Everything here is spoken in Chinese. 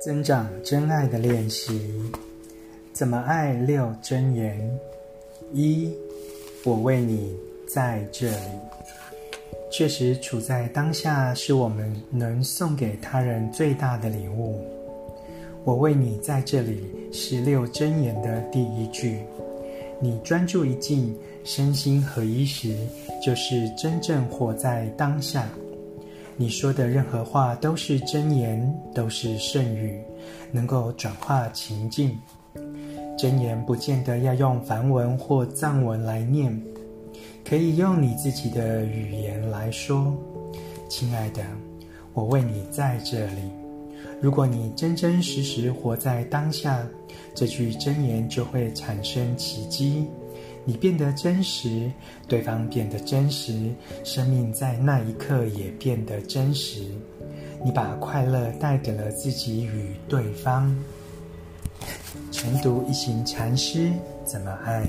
增长真爱的练习，怎么爱六真言？一，我为你在这里。确实，处在当下是我们能送给他人最大的礼物。我为你在这里是六真言的第一句。你专注一静，身心合一时，就是真正活在当下。你说的任何话都是真言，都是圣语，能够转化情境。真言不见得要用梵文或藏文来念，可以用你自己的语言来说。亲爱的，我为你在这里。如果你真真实实活在当下，这句真言就会产生奇迹。你变得真实，对方变得真实，生命在那一刻也变得真实。你把快乐带给了自己与对方。晨读一行禅师怎么爱？